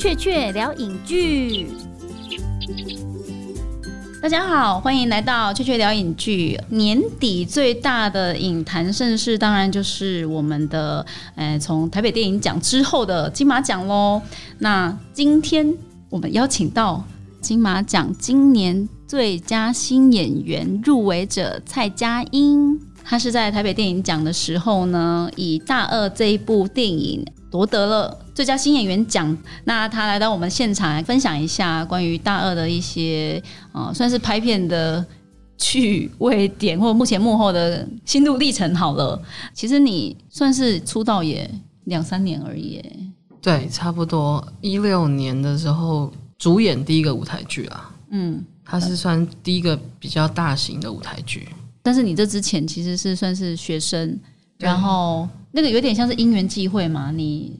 雀雀聊影剧。大家好，欢迎来到雀雀聊影剧。年底最大的影坛盛事，当然就是我们的，呃，从台北电影奖之后的金马奖喽。那今天我们邀请到金马奖今年最佳新演员入围者蔡佳音，她是在台北电影奖的时候呢，以《大二》这一部电影夺得了最佳新演员奖。那他来到我们现场来分享一下关于《大二》的一些，呃，算是拍片的趣味点，或者目前幕后的心路历程。好了，其实你算是出道也两三年而已。对，差不多一六年的时候主演第一个舞台剧啦，嗯，他是算第一个比较大型的舞台剧。但是你这之前其实是算是学生，对然后那个有点像是因缘际会嘛，你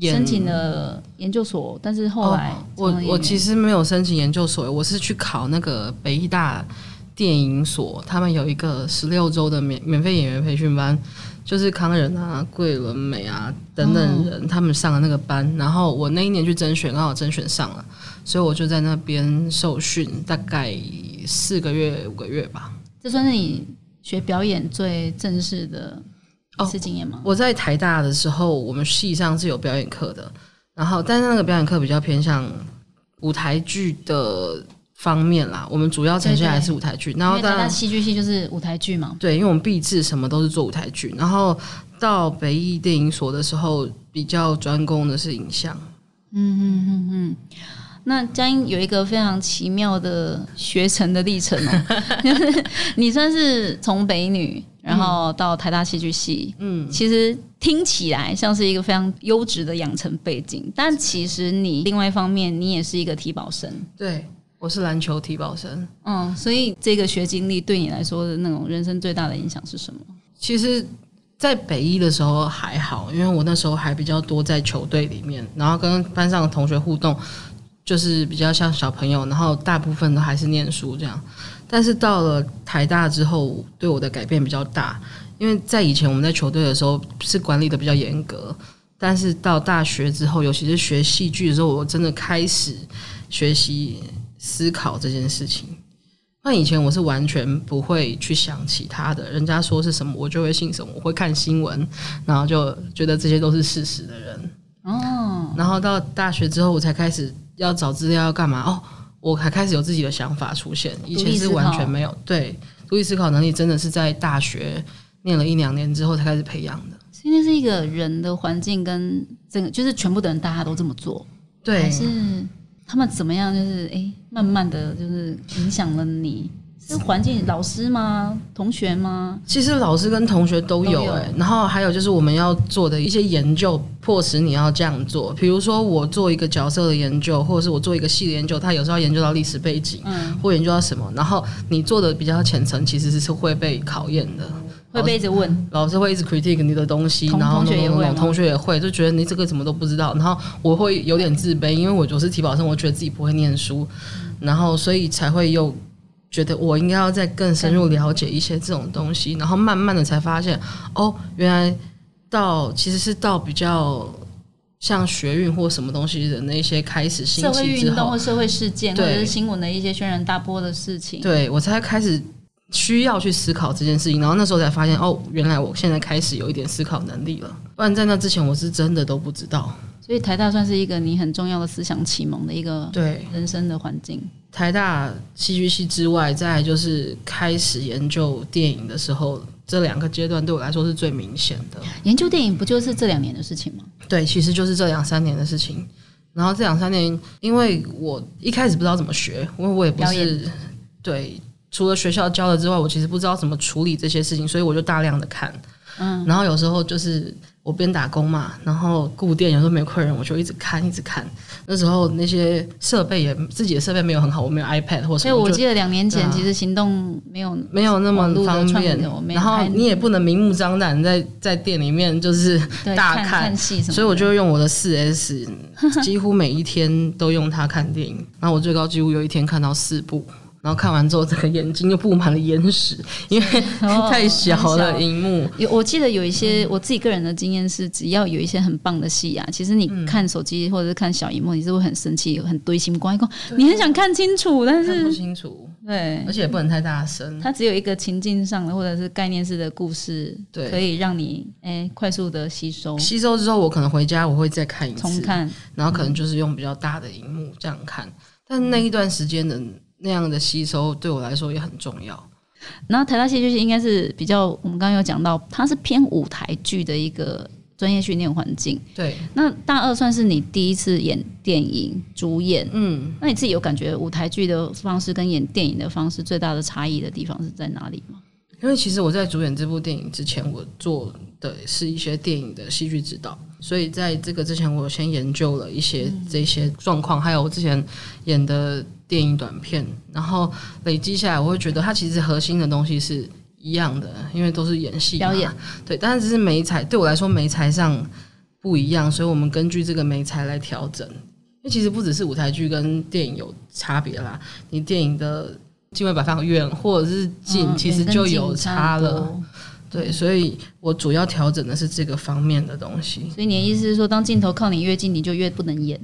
申请了研究所，但是后来、哦我我其实实没有申请研究所，我是去考那个北艺大电影所，他们有一个十六周的免免费演员培训班，就是康仁啊、桂纶镁啊等等人、他们上的那个班，然后我那一年去甄选，刚好甄选上了，所以我就在那边受训，大概四个月五个月吧。这算是你学表演最正式的一次经验吗？我在台大的时候，我们系上是有表演课的，然后但是那个表演课比较偏向舞台剧的方面啦，我们主要呈现还是舞台剧。然后当然戏剧系就是舞台剧嘛，对，因为我们毕制什么都是做舞台剧，然后到北艺电影所的时候，比较专攻的是影像。嗯嗯嗯嗯。那佳音有一个非常奇妙的学成的历程哦，你算是从北女，然后到台大戏剧系，嗯，其实听起来像是一个非常优质的养成背景，但其实你另外一方面，你也是一个体保生，对，我是篮球体保生。嗯，所以这个学经历对你来说的那种人生最大的影响是什么？其实，在北一的时候还好，因为我那时候还比较多在球队里面，然后跟班上的同学互动，就是比较像小朋友，然后大部分都还是念书这样。但是到了台大之后，对我的改变比较大，因为在以前我们在球队的时候是管理的比较严格，但是到大学之后，尤其是学戏剧的时候，我真的开始学习思考这件事情。那以前我是完全不会去想其他的，人家说是什么我就会信什么，我会看新闻，然后就觉得这些都是事实的人。哦，然后到大学之后，我才开始要找资料要干嘛哦，我还开始有自己的想法出现，以前是完全没有。对，独立思考能力真的是在大学念了一两年之后才开始培养的。今天是一个人的环境跟整个，就是全部的人大家都这么做，对还，是他们怎么样？就是哎、慢慢的就是影响了你。是环境老师吗？同学吗？其实老师跟同学都有哎、然后还有就是我们要做的一些研究，迫使你要这样做。比如说我做一个角色的研究，或者是我做一个系列研究，他有时候要研究到历史背景，嗯，或研究到什么，然后你做的比较浅层，其实是会被考验的。会被一直问。老师会一直 critique 你的东西，然后同学也同学也会，就觉得你这个怎么都不知道。然后我会有点自卑，因为我我是体保生，我觉得自己不会念书，然后所以才会又觉得我应该要再更深入了解一些这种东西，然后慢慢的才发现，哦，原来到其实是到比较像学运或什么东西的那些开始兴社会起之后运动或，社会事件，或者是新闻的一些轩然大波的事情，对我才开始需要去思考这件事情，然后那时候才发现，哦，原来我现在开始有一点思考能力了，不然在那之前我是真的都不知道。所以台大算是一个你很重要的思想启蒙的一个对，人生的环境。台大戏剧系之外，再就是开始研究电影的时候，这两个阶段对我来说是最明显的。研究电影不就是这两年的事情吗？对，其实就是这两三年的事情。然后这两三年，因为我一开始不知道怎么学，因为我也不是对，除了学校教的之外，我其实不知道怎么处理这些事情，所以我就大量的看。嗯，然后有时候就是我边打工嘛，然后顾店，有时候没有客人，我就一直看，一直看。那时候那些设备也自己的设备没有很好，我没有 iPad 或什么，就所以我记得两年前啊。其实行动没有没有那么方便。然后你也不能明目张胆在在店里面就是大看看。戏什么，所以我就用我的四 S，几乎每一天都用它看电影。然后我最高几乎有一天看到四部，然后看完之后，整个眼睛就布满了眼屎，因为哦 太小很了荧幕。有，我记得有一些我自己个人的经验是，只要有一些很棒的戏啊，其实你嗯看手机或者是看小荧幕，你是会很生气、很堆心光，你很想看清楚，但是看不清楚，对而且也不能太大声。它只有一个情境上的或者是概念式的故事，对可以让你哎、快速的吸收、吸收之后，我可能回家我会再看一次，重看。然后可能就是用比较大的荧幕这样看。但那一段时间的那样的吸收对我来说也很重要。然后台大戏剧系应该是比较，我们刚刚有讲到，它是偏舞台剧的一个专业训练环境。对，那大二算是你第一次演电影主演，嗯，那你自己有感觉舞台剧的方式跟演电影的方式最大的差异的地方是在哪里吗？因为其实我在主演这部电影之前，我做的是一些电影的戏剧指导，所以在这个之前，我先研究了一些这些状况，还有我之前演的电影短片，然后累积下来，我会觉得它其实核心的东西是一样的，因为都是演戏表演，对，但是只是媒材对我来说媒材上不一样，所以我们根据这个媒材来调整。因为其实不只是舞台剧跟电影有差别啦，你电影的经纬摆放远或者是近，嗯其实就有差了。对，所以我主要调整的是这个方面的东西，所以你的意思是说，当镜头靠你越近，你就越不能演？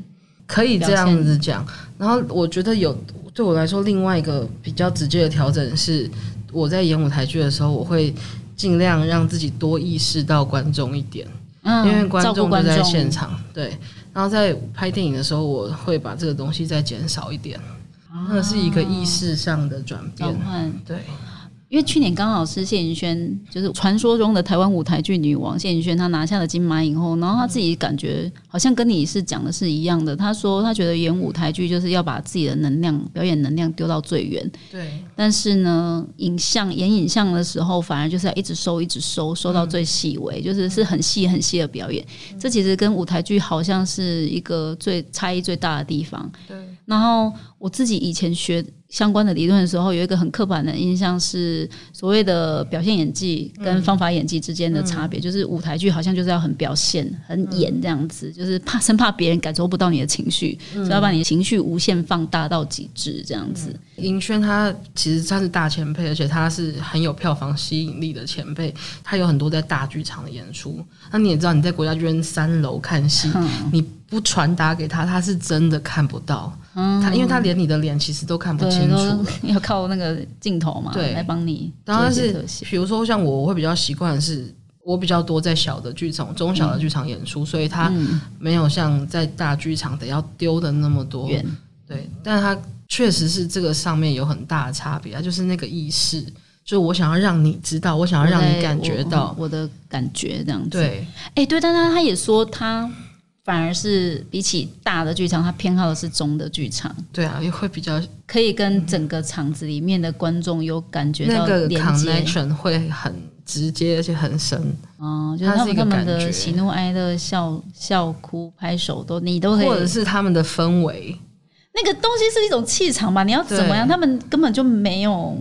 可以这样子讲。然后我觉得有对我来说，另外一个比较直接的调整是，我在演舞台剧的时候，我会尽量让自己多意识到观众一点，嗯，因为观众就在现场。对，然后在拍电影的时候，我会把这个东西再减少一点，那是一个意识上的转变。对，因为去年刚好是谢盈萱，就是传说中的台湾舞台剧女王谢盈萱，她拿下了金马影后，然后她自己感觉好像跟你是讲的是一样的。她说她觉得演舞台剧就是要把自己的能量、表演能量丢到最远，对，但是呢，影像演影像的时候，反而就是要一直收、一直收，收到最细微，就是是很细很细的表演。这其实跟舞台剧好像是一个最差异最大的地方。对，然后我自己以前学相关的理论的时候，有一个很刻板的印象是所谓的表现演技跟方法演技之间的差别，就是舞台剧好像就是要很表现、很演这样子，就是怕生怕别人感受不到你的情绪，所以要把你的情绪无限放大到极致这样子。银轩他其实他是大前辈，而且他是很有票房吸引力的前辈，他有很多在大剧场的演出。那你也知道，你在国家剧院三楼看戏，你不传达给他，他是真的看不到。他因为他连你的脸其实都看不，清楚。要靠那个镜头嘛，对来帮你然后但是。比如说像我，我会比较习惯的是。我比较多在小的剧场、中小的剧场演出，所以他没有像在大剧场得要丢的那么多。远对，但是它确实是这个上面有很大的差别啊，就是那个意识，就是我想要让你知道，我想要让你感觉到，我的感觉这样子。对哎、对，但他他也说他反而是比起大的剧场，他偏好的是中的剧场，对啊，也会比较可以跟整个场子里面的观众有感觉到那个连接。connection 会很直接而且很深，哦、就是他们他们的喜怒哀乐、笑笑哭、拍手都你都可以，或者是他们的氛围，那个东西是一种气场吧？你要怎么样？他们根本就没有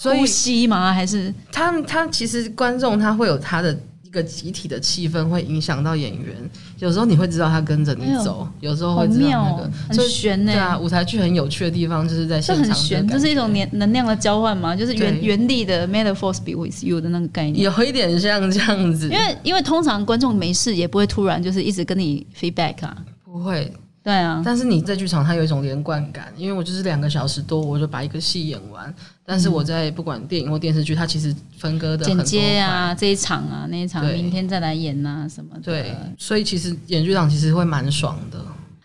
呼吸吗？还是他们他其实观众他会有他的。一个集体的气氛会影响到演员，有时候你会知道他跟着你走，有时候会知道妙、那哦个，，很悬呢、对啊，舞台剧很有趣的地方就是在现场很悬，这这是一种能能量的交换嘛，就是原对原力的 metaphors be with you 的那个概念。有一点像这样子，因为因为通常观众没事也不会突然就是一直跟你 feedback 啊，不会对啊，但是你在剧场，它有一种连贯感，因为我就是两个小时多，我就把一个戏演完。但是我在不管电影或电视剧，它其实分割的剪接啊，这一场啊，那一场明天再来演啊、什么的。对，所以其实演剧场其实会蛮爽的。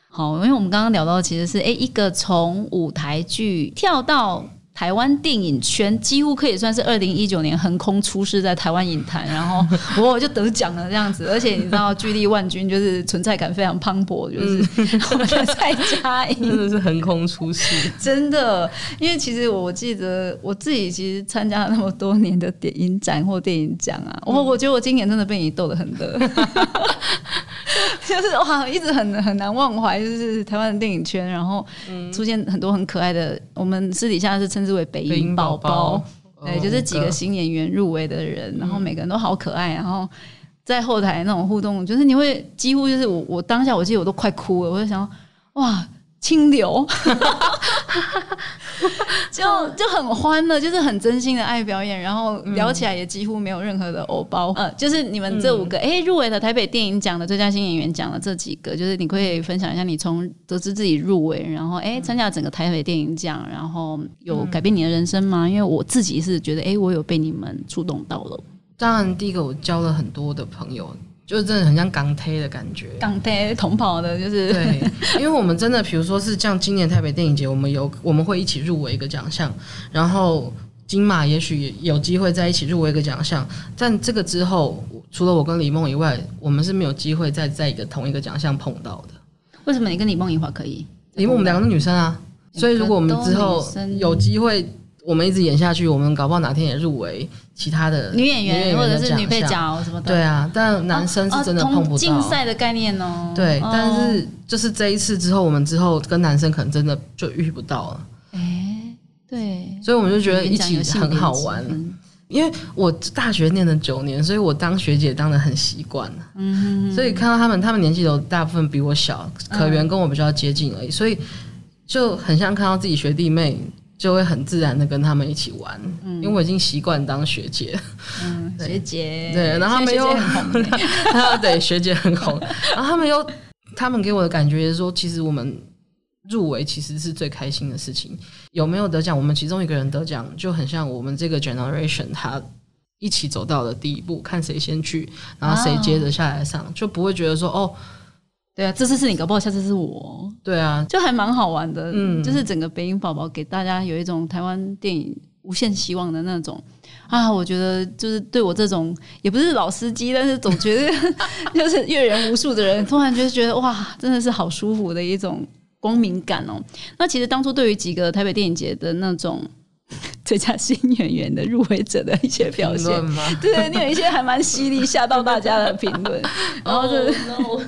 好，因为我们刚刚聊到其实是诶一个从舞台剧跳到。台湾电影圈几乎可以算是二零一九年横空出世在台湾影坛，然后 我就得奖了这样子，而且你知道巨力万军就是存在感非常磅礴，就是我的蔡佳颖，真的是横空出世，真的，因为其实我记得我自己其实参加了那么多年的电影展或电影奖啊，我我觉得我今年真的被你逗得很乐，就是哇，一直很很难忘怀，就是台湾的电影圈，然后出现很多很可爱的，我们私底下是称之为北影宝宝对，哦就是几个新演员入围的人，然后每个人都好可爱，然后。在后台那种互动，就是你会几乎就是我我当下我记得我都快哭了，我就想哇清流，就就很欢乐，就是很真心的爱表演，然后聊起来也几乎没有任何的欧包。呃，就是你们这五个哎、入围了台北电影奖的最佳新演员奖的这几个，就是你可以分享一下你从得知自己入围，然后哎参加整个台北电影奖，然后有改变你的人生吗？因为我自己是觉得哎、我有被你们触动到了。当然，第一个我交了很多的朋友，就是真的很像港台的感觉。港台同跑的，就是对，因为我们真的，比如说是像今年台北电影节，我们有我们会一起入围一个奖项，然后金马也许有机会在一起入围一个奖项，但这个之后，除了我跟李梦以外，我们是没有机会再在一个同一个奖项碰到的。为什么你跟李梦怡华可以？因为我们两个是女生啊，所以如果我们之后有机会，我们一直演下去，我们搞不好哪天也入围其他的女演员或者是女配项。角什么的？对啊，但男生是真的哦碰不到。同竞赛的概念哦。对，哦但是就是这一次之后，我们之后跟男生可能真的就遇不到了，哎，对，所以我们就觉得一起很好玩因为我大学念了九年，所以我当学姐当的很习惯了。嗯，所以看到他们，他们年纪都大部分比我小，可原跟我比较接近而已，所以就很像看到自己学弟妹，就会很自然的跟他们一起玩。因为我已经习惯当学姐，嗯，学姐，对，然后他们又在学姐很红欸 对学姐很红，然后他们又他们给我的感觉是说，其实我们入围其实是最开心的事情。有没有得奖？我们其中一个人得奖，就很像我们这个 generation 他一起走到了第一步，看谁先去，然后谁接着下来上，就不会觉得说哦，对啊，这次是你，搞不好下次是我，对啊，就还蛮好玩的。嗯就是整个北影宝宝给大家有一种台湾电影无限希望的那种啊，我觉得就是对我这种也不是老司机，但是总觉得 就是阅人无数的人，突然就觉得哇，真的是好舒服的一种光明感哦。那其实当初对于几个台北电影节的那种 最佳新演员的入围者的一些表现吗？对对，你有一些还蛮犀利，吓到大家的评论，然后这。no，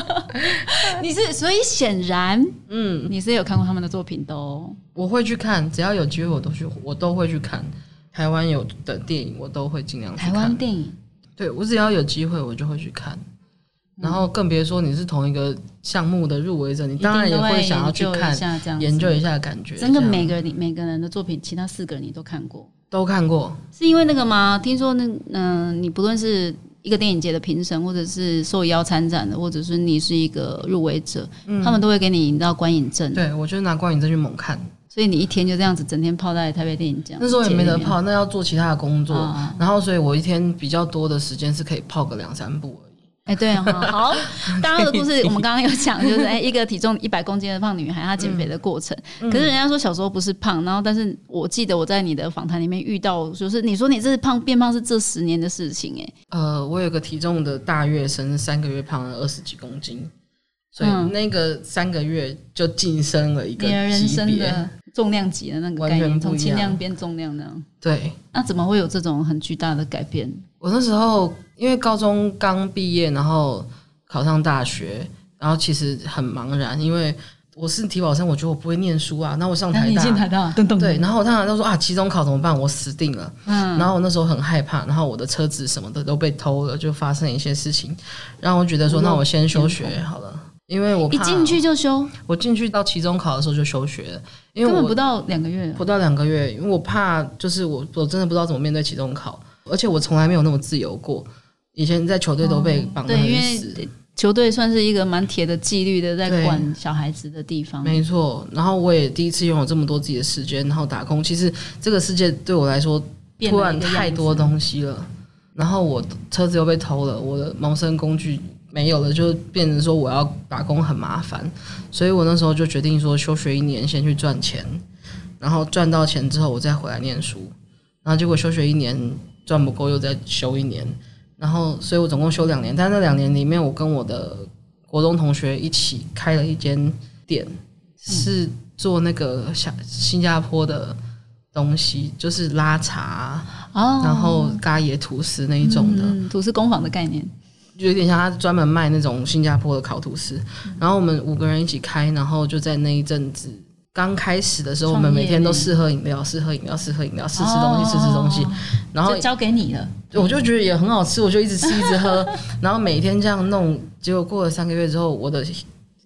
你是，所以显然嗯，你是有看过他们的作品的哦。我会去看，只要有机会我都去，我都会去看。台湾有的电影我都会尽量去台看。湾电影，对我只要有机会，我就会去看。然后更别说你是同一个项目的入围者，你当然也会想要去看一下研究一下感觉。真的每个人每个人的作品，其他四个人你都看过，都看过，是因为那个吗？听说那嗯、你不论是一个电影节的评审，或者是受邀参展的，或者是你是一个入围者，他们都会给你你知道观影证，嗯对我就是拿观影证去猛看。所以你一天就这样子整天泡在台北电影奖。那时候也没得泡，那要做其他的工作，啊然后所以我一天比较多的时间是可以泡个两三部哎、对，哈 好，大家的故事我们刚刚有讲，就是哎、一个体重一百公斤的胖女孩，她减肥的过程。可是人家说小时候不是胖，然后但是我记得我在你的访谈里面遇到，就是你说你这胖变胖是这十年的事情、哎，呃，我有个体重的大月生，三个月胖了二十几公斤，所以嗯那个三个月就晋升了一个你的人。生的重量级的那个概念，从轻量变重量那样。对，那怎么会有这种很巨大的改变？我那时候因为高中刚毕业，然后考上大学，然后其实很茫然，因为我是体保生，我觉得我不会念书啊。那我上台大，你进台大，噔噔，对，，然后我当然都说啊，期中考怎么办？我死定了。嗯，然后我那时候很害怕，然后我的车子什么的都被偷了，就发生一些事情，让我觉得说，那我先休学好了，因为我怕一进去就休，我进去到期中考的时候就休学了，因为我根本不到两个月。不到两个月，因为我怕就是我我真的不知道怎么面对期中考，而且我从来没有那么自由过。以前在球队都被绑得对，因很死，为球队算是一个蛮铁的纪律的，在管小孩子的地方。没错。然后我也第一次拥有这么多自己的时间，然后打工。其实这个世界对我来说突然太多东西了，然后我车子又被偷了，我的谋生工具没有了，就变成说我要打工很麻烦，所以我那时候就决定说休学一年，先去赚钱，然后赚到钱之后我再回来念书，然后结果休学一年赚不够，又再休一年，然后所以我总共休两年，但那两年里面，我跟我的国中同学一起开了一间店，是做那个新新加坡的东西，就是拉茶，哦，然后咖椰吐司那一种的，嗯，土司工坊的概念。就有点像他专门卖那种新加坡的烤吐司。然后我们五个人一起开，然后就在那一阵子。刚开始的时候，我们每天都试喝饮料，试喝饮料，试喝饮料，试吃东西，试吃东西。然后就交给你了。我就觉得也很好吃，我就一直吃一直喝，然后每天这样弄，结果过了三个月之后，我的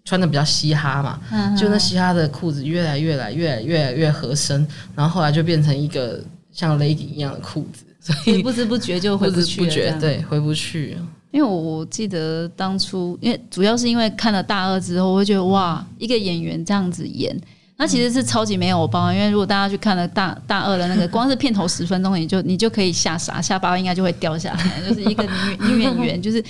穿的比较嘻哈嘛，嗯就那嘻哈的裤子越来越来越来越来越合身，然后后来就变成一个像 legging 一样的裤子，所以不知不觉就回不去对回不去。因为我我记得当初，因为主要是因为看了大二之后，我会觉得哇，一个演员这样子演，那其实是超级没有包。因为如果大家去看了大大二的那个，光是片头十分钟，你就你就可以吓傻，下巴应该就会掉下来。就是一个女女演员，就是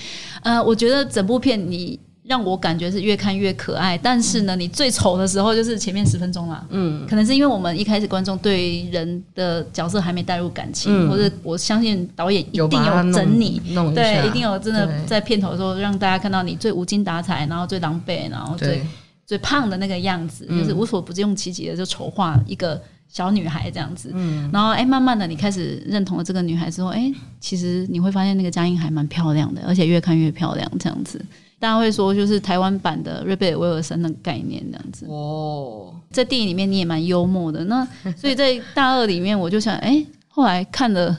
呃，我觉得整部片你让我感觉是越看越可爱，但是呢，你最丑的时候就是前面十分钟啦。嗯，可能是因为我们一开始观众对人的角色还没带入感情，嗯或者我相信导演一定有整你。对，一定有真的在片头的时候让大家看到你最无精打采，然后最狼狈，然后最对最胖的那个样子，嗯就是无所不用其极的就筹划一个小女孩这样子。嗯，然后哎、慢慢的你开始认同了这个女孩之后，哎、其实你会发现那个佳音还蛮漂亮的，而且越看越漂亮这样子。大家会说就是台湾版的瑞贝尔威尔森的概念这样子。哦，在电影里面你也蛮幽默的，那所以在大二里面我就想，哎、后来看了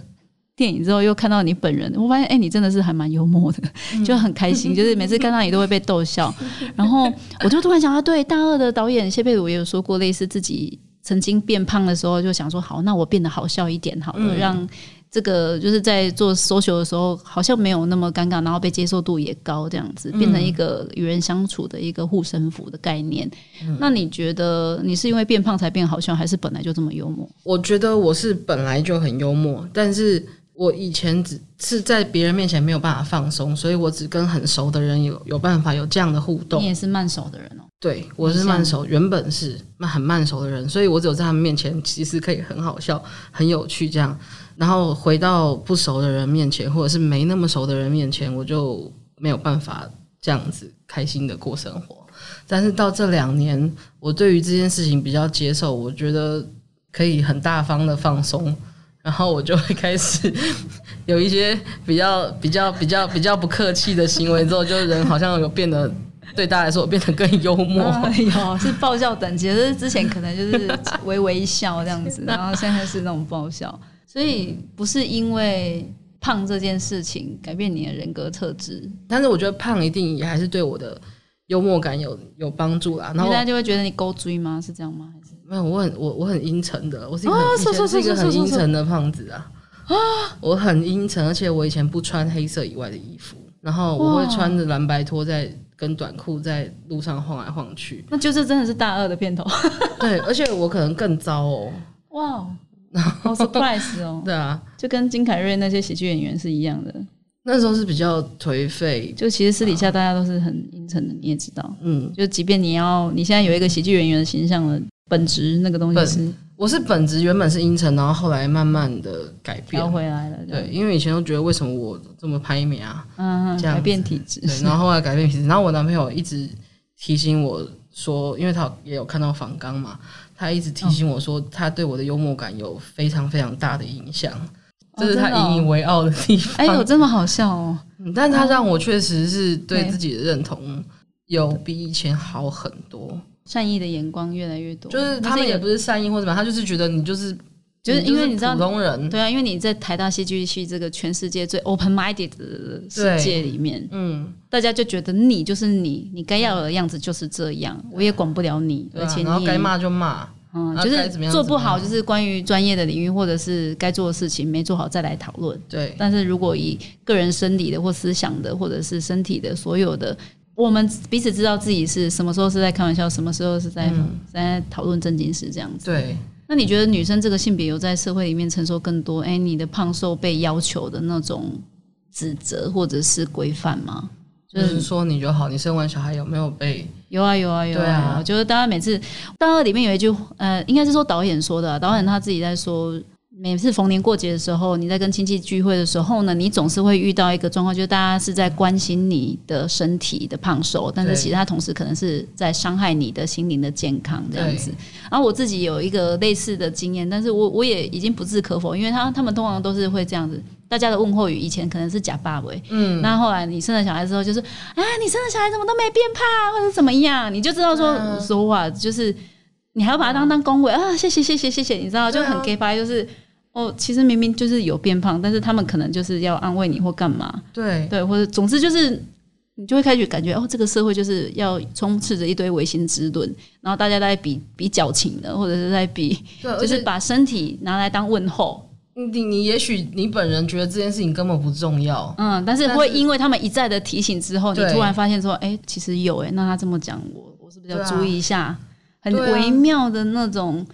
电影之后又看到你本人，我发现，哎、你真的是还蛮幽默的，就很开心，就是每次看到你都会被逗笑。然后我就突然想到，对大二的导演谢佩鲁也有说过类似自己曾经变胖的时候，就想说，好，那我变得好笑一点好了，让。这个就是在做 social 的时候，好像没有那么尴尬，然后被接受度也高，这样子变成一个与人相处的一个护身符的概念。那你觉得你是因为变胖才变好笑，还是本来就这么幽默？我觉得我是本来就很幽默，但是我以前只是在别人面前没有办法放松，所以我只跟很熟的人有有办法有这样的互动你。也是慢熟的人哦。对，我是慢熟，原本是慢很慢熟的人，所以我只有在他们面前其实可以很好笑、很有趣这样。然后回到不熟的人面前，或者是没那么熟的人面前，我就没有办法这样子开心的过生活。但是到这两年，我对于这件事情比较接受，我觉得可以很大方的放松，然后我就会开始 有一些比较比较比较比较不客气的行为，之后就人好像有变得对大家来说，我变得更幽默。哎呦，是爆笑等级，就是之前可能就是微微一笑这样子，然后现在是那种爆笑，所以不是因为胖这件事情改变你的人格特质，但是我觉得胖一定也还是对我的幽默感有有帮助啦。然后大家就会觉得你勾追吗？是这样吗？没有，我很我我很阴沉的，我是一个啊很、以是一个很阴沉的胖子啊。我很阴沉，而且我以前不穿黑色以外的衣服，然后我会穿着蓝白拖在跟短裤在路上晃来晃去。那就是真的是大二的片头，对，而且我可能更糟哦。哇，好 surprise 哦，对啊，就跟金凯瑞那些喜剧演员是一样的，那时候是比较颓废，就其实私底下大家都是很阴沉的，你也知道，嗯，就即便你要你现在有一个喜剧演员的形象了，本职那个东西本是我是本职原本是阴沉，然后后来慢慢的改变调。回来了，对，因为以前都觉得为什么我这么拍美啊，嗯，嗯这样改变体质，对，然后后来改变体质，然后我男朋友一直提醒我说，因为他也有看到访纲嘛，他一直提醒我说，他对我的幽默感有非常非常大的影响，这是他引以为傲的地方。哎呦，这么好笑哦！嗯但他让我确实是对对自己的认同有比以前好很多。善意的眼光越来越多，就是他们也不是善意或什么，他就是觉得你就是就是因为你知道普通人，对啊，因为你在台大戏剧系这个全世界最 open minded 的世界里面，嗯，大家就觉得你就是你，你该要的样子就是这样，我也管不了你，啊而且你该骂就骂，嗯，啊就是做不好，就是关于专业的领域或者是该做的事情没做好再来讨论。对，但是如果以个人生理的或思想的，或者是身体的所有的，我们彼此知道自己是什么时候是在开玩笑，什么时候是在、在讨论正经事这样子。对，那你觉得女生这个性别有在社会里面承受更多？哎，你的胖瘦被要求的那种指责或者是规范吗？就是说你就好，你生完小孩有没有被？有啊有啊有对啊啊！就是大家每次大二里面有一句，呃，应该是说导演说的啊、导演他自己在说，每次逢年过节的时候，你在跟亲戚聚会的时候呢，你总是会遇到一个状况，就是大家是在关心你的身体的胖瘦，但是其他同时可能是在伤害你的心灵的健康这样子。然后我自己有一个类似的经验，但是我我也已经不置可否，因为他他们通常都是会这样子。大家的问候语以前可能是假爸喂，嗯，那后来你生了小孩之后，就是啊，你生了小孩怎么都没变胖，或者怎么样，你就知道说说话就是你还要把它当当恭维啊，谢谢谢谢谢谢，你知道就很 gay 白，就是哦，其实明明就是有变胖，但是他们可能就是要安慰你或干嘛，对，对，或者总之就是你就会开始感觉哦，这个社会就是要充斥着一堆唯心之论，然后大家在比比矫情的，或者是在比，就是把身体拿来当问候。你你也许你本人觉得这件事情根本不重要，嗯，但是会因为他们一再的提醒之后，你突然发现说，哎，其实有哎，那他这么讲，我我是不是要注意一下？很微妙的那种。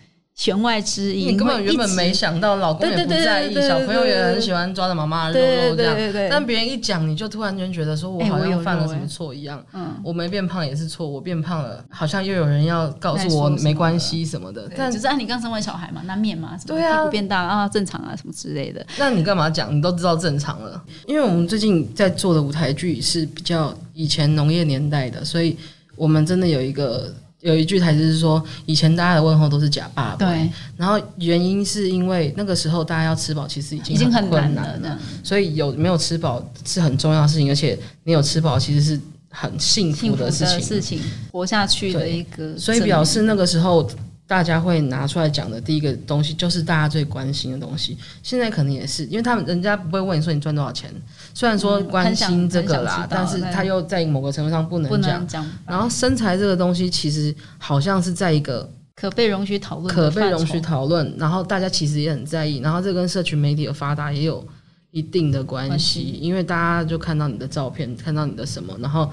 弦外之音，你根本原本没想到，老公也不在意，小朋友也很喜欢抓着妈妈的肉肉这样。但别人一讲，你就突然间觉得说，我好像犯了什么错一样。嗯，我没变胖也是错，我变胖了，好像又有人要告诉我没关系什么的。但只是按你刚生完小孩嘛，难免嘛，对啊，变大啊，正常啊，什么之类的。那你干嘛讲？你都知道正常了。因为我们最近在做的舞台剧是比较以前农业年代的，所以我们真的有一个。有一句台词是说，以前大家的问候都是假爸爸，对。然后原因是因为那个时候大家要吃饱，其实已经已经很困难了，所以有没有吃饱是很重要的事情，而且你有吃饱其实是很幸福的事情，事情活下去的一个。所以表示那个时候大家会拿出来讲的第一个东西，就是大家最关心的东西。现在可能也是，因为他们人家不会问你说你赚多少钱。虽然说关心这个啦，但是他又在某个程度上不能讲。然后身材这个东西，其实好像是在一个可被容许讨论、可被容许讨论。然后大家其实也很在意。然后这跟社群媒体的发达也有一定的关系，因为大家就看到你的照片，看到你的什么，然后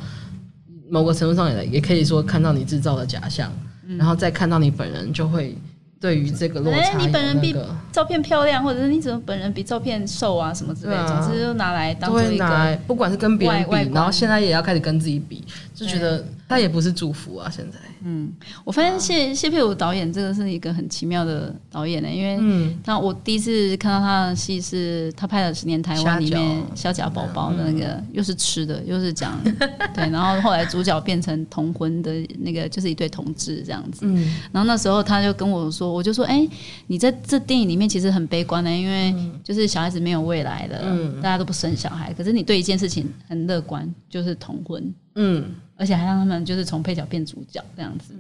某个程度上也也可以说看到你制造的假象，然后再看到你本人就会。对于这个落差，你本人比照片漂亮，或者是你怎么本人比照片瘦啊，什么之类，总之就拿来当做一个，不管是跟别人比，然后现在也要开始跟自己比，就觉得他也不是祝福啊，现在。嗯，我发现谢谢佩武导演这个是一个很奇妙的导演呢，因为那我第一次看到他的戏是他拍了《十年台湾》里面小贾宝宝的那个，又是吃的，又是讲 对，然后后来主角变成同婚的那个，就是一对同志这样子。嗯，然后那时候他就跟我说，我就说，哎，你在这电影里面其实很悲观的，因为就是小孩子没有未来了，大家都不生小孩，可是你对一件事情很乐观，就是同婚。嗯。而且还让他们就是从配角变主角这样子，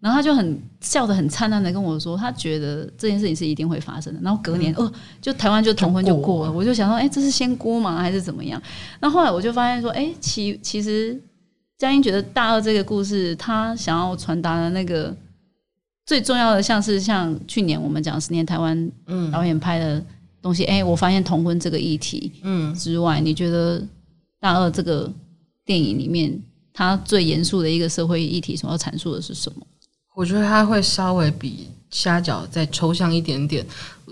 然后他就很笑得很灿烂的跟我说，他觉得这件事情是一定会发生的。然后隔年哦，就台湾就同婚就过了。我就想说，哎，这是仙姑吗？还是怎么样？那后来我就发现说，哎，其其实佳音觉得大二这个故事，他想要传达的那个最重要的，像是像去年我们讲十年台湾导演拍的东西，哎，我发现同婚这个议题，嗯之外，你觉得大二这个电影里面？它最严肃的一个社会议题，所要阐述的是什么？我觉得它会稍微比虾饺再抽象一点点。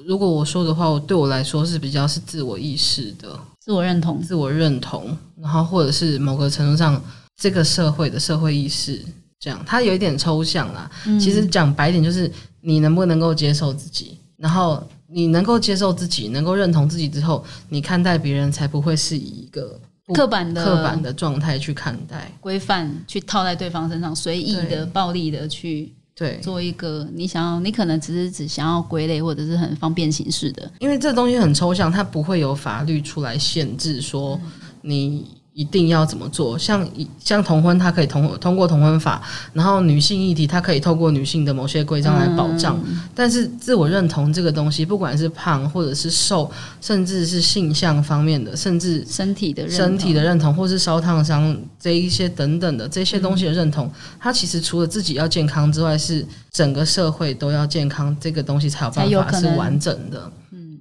如果我说的话，我对我来说是比较是自我意识的自我认同，自我认同，然后或者是某个程度上这个社会的社会意识，这样它有一点抽象啦。其实讲白点，就是你能不能够接受自己，然后你能够接受自己，能够认同自己之后，你看待别人才不会是以一个。刻板的刻板的状态去看待规范，去套在对方身上，随意的、暴力的去对做一个你想要，你可能只是只想要归类，或者是很方便形式的。因为这东西很抽象，它不会有法律出来限制说你。一定要怎么做？像像同婚，它可以通通过同婚法，然后女性议题，它可以透过女性的某些规章来保障。但是自我认同这个东西，不管是胖或者是瘦，甚至是性向方面的，甚至身体的身体的认同，或是烧烫伤这一些等等的这些东西的认同，它其实除了自己要健康之外，是整个社会都要健康，这个东西才有办法是完整的。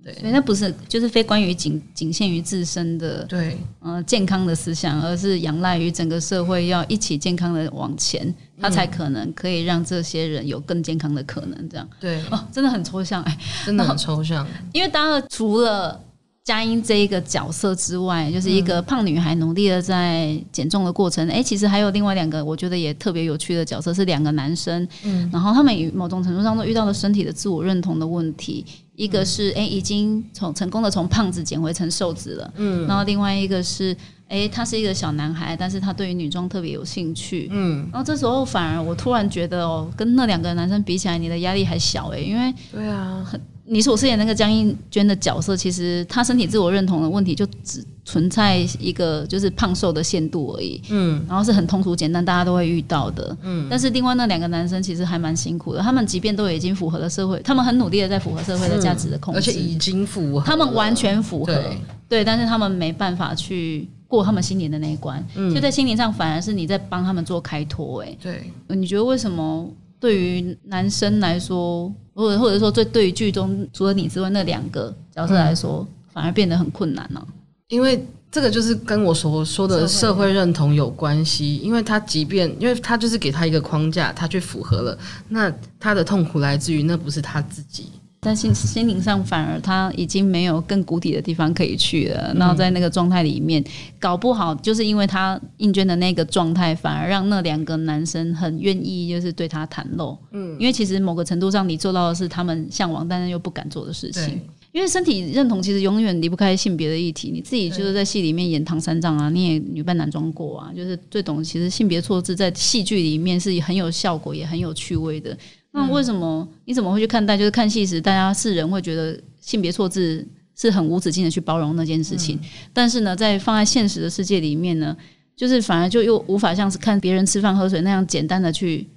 对，那不是就是非关于仅仅限于自身的对，呃，健康的思想，而是仰赖于整个社会要一起健康的往前，他才可能可以让这些人有更健康的可能。这样对哦，真的很抽象哎，真的很抽象。因为当然除了佳音这一个角色之外，就是一个胖女孩努力的在减重的过程。哎，其实还有另外两个我觉得也特别有趣的角色，是两个男生。嗯，然后他们某种程度上都遇到了身体的自我认同的问题。一个是哎，已经从成功的从胖子减回成瘦子了，嗯，然后另外一个是哎，他是一个小男孩，但是他对于女装特别有兴趣，嗯，然后这时候反而我突然觉得哦，跟那两个男生比起来，你的压力还小哎，因为对啊，很。你所饰演那个江映娟的角色，其实她身体自我认同的问题就只存在一个就是胖瘦的限度而已。嗯，然后是很通俗简单，大家都会遇到的。嗯，但是另外那两个男生其实还蛮辛苦的，他们即便都已经符合了社会，他们很努力的在符合社会的价值的控制，而且已经符合，他们完全符合。对，但是他们没办法去。过他们心灵的那一关，所以在心灵上反而是你在帮他们做开拓。哎，对，你觉得为什么对于男生来说，或者或者说对对于剧中除了你之外那两个角色来说，反而变得很困难呢？因为这个就是跟我所说的社会认同有关系，因为他即便因为他就是给他一个框架，他去符合了，那他的痛苦来自于那不是他自己。但心心灵上反而他已经没有更谷底的地方可以去了，然后在那个状态里面，搞不好就是因为他应捐的那个状态，反而让那两个男生很愿意就是对他袒露。嗯，因为其实某个程度上，你做到的是他们向往但是又不敢做的事情。因为身体认同其实永远离不开性别的议题，你自己就是在戏里面演唐三藏啊，你也女扮男装过啊，就是最懂。其实性别错字在戏剧里面是很有效果，也很有趣味的。那为什么你怎么会去看待？就是看戏时，大家世人会觉得性别错字是很无止境的去包容那件事情，但是呢，在放在现实的世界里面呢，就是反而就又无法像是看别人吃饭喝水那样简单的去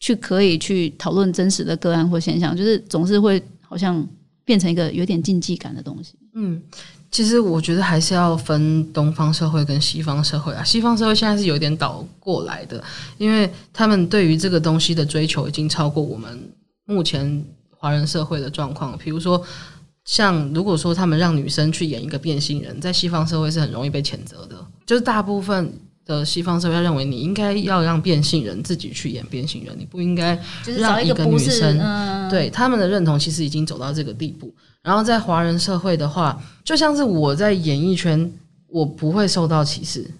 去可以去讨论真实的个案或现象，就是总是会好像。变成一个有点禁忌感的东西。嗯，其实我觉得还是要分东方社会跟西方社会啊。西方社会现在是有点倒过来的，因为他们对于这个东西的追求已经超过我们目前华人社会的状况。比如说，像如果说他们让女生去演一个变性人，在西方社会是很容易被谴责的，就是大部分。的西方社会认为你应该要让变性人自己去演变性人，你不应该让一个女生。对他们的认同其实已经走到这个地步。然后在华人社会的话，就像是我在演艺圈，我不会受到歧视，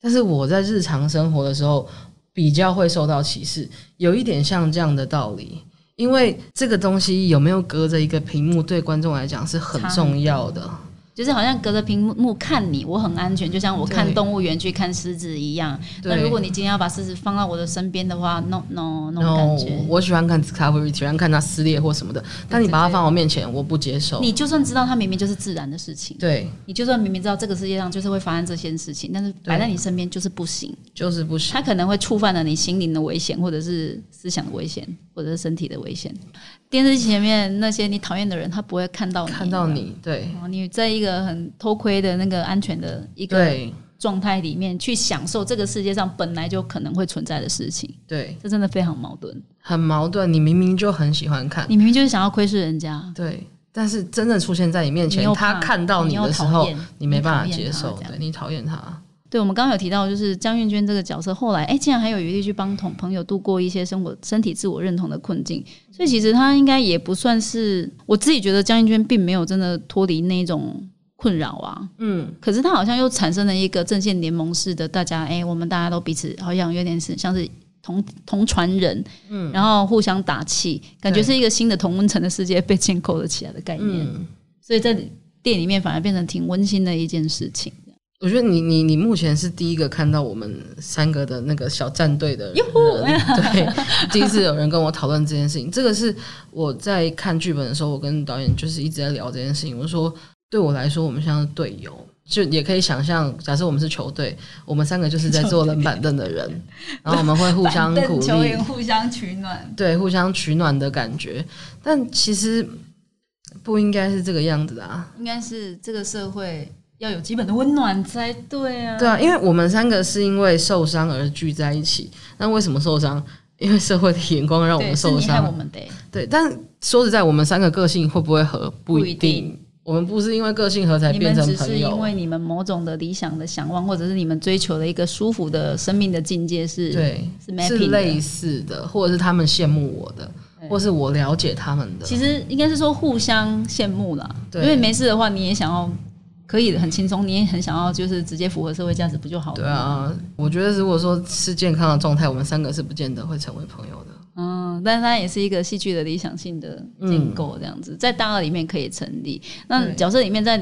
但是我在日常生活的时候比较会受到歧视，有一点像这样的道理。因为这个东西有没有隔着一个屏幕，对观众来讲是很重要的。就是好像隔着屏幕看你，我很安全，就像我看动物园去看狮子一样。那如果你今天要把狮子放到我的身边的话，no no no 感觉。我喜欢看 discovery，喜欢看它撕裂或什么的。但你把它放我面前，我不接受。你就算知道它明明就是自然的事情，对你就算明明知道这个世界上就是会发生这些事情，但是摆在你身边就是不行，就是不行。它可能会触犯了你心灵的危险，或者是思想的危险，或者是身体的危险。电视机前面那些你讨厌的人，他不会看到你，看到你，对，你在一个很偷窥的那个安全的一个状态里面去享受这个世界上本来就可能会存在的事情，对，这真的非常矛盾，很矛盾。你明明就很喜欢看，你明明就是想要窥视人家，对，但是真的出现在你面前，他看到你的时候，你没办法接受，对你讨厌他。对，我们刚刚有提到，就是江韵娟这个角色，后来哎，竟然还有余力去帮同朋友度过一些生活、身体自我认同的困境，所以其实她应该也不算是，我自己觉得江韵娟并没有真的脱离那种困扰啊。嗯，可是她好像又产生了一个阵线联盟式的，大家哎，我们大家都彼此好像有点是像是同同传人，嗯，然后互相打气，感觉是一个新的同温层的世界被建构了起来的概念。所以在店里面反而变成挺温馨的一件事情。我觉得你你你目前是第一个看到我们三个的那个小战队的人，对，第一次有人跟我讨论这件事情。这个是我在看剧本的时候，我跟导演就是一直在聊这件事情。我说，对我来说，我们像是队友，就也可以想象，假设我们是球队，我们三个就是在坐冷板凳的人，然后我们会互相鼓励，球员互相取暖，对，互相取暖的感觉。但其实不应该是这个样子的啊，应该是这个社会。要有基本的温暖才对啊！对啊，因为我们三个是因为受伤而聚在一起。那为什么受伤？因为社会的眼光让我们受伤。我们的对，但说实在，我们三个个性会不会合？不一定。我们不是因为个性合才变成朋友。是因为你们某种的理想的向往，或者是你们追求的一个舒服的生命的境界是？对，是类似的，或者是他们羡慕我的，或是我了解他们的。其实应该是说互相羡慕啦。对，因为没事的话，你也想要。可以的，很轻松。你也很想要，就是直接符合社会价值，不就好了？对啊，我觉得如果说是健康的状态，我们三个是不见得会成为朋友的。嗯，但是它也是一个戏剧的理想性的建构，这样子在大二里面可以成立。那角色里面在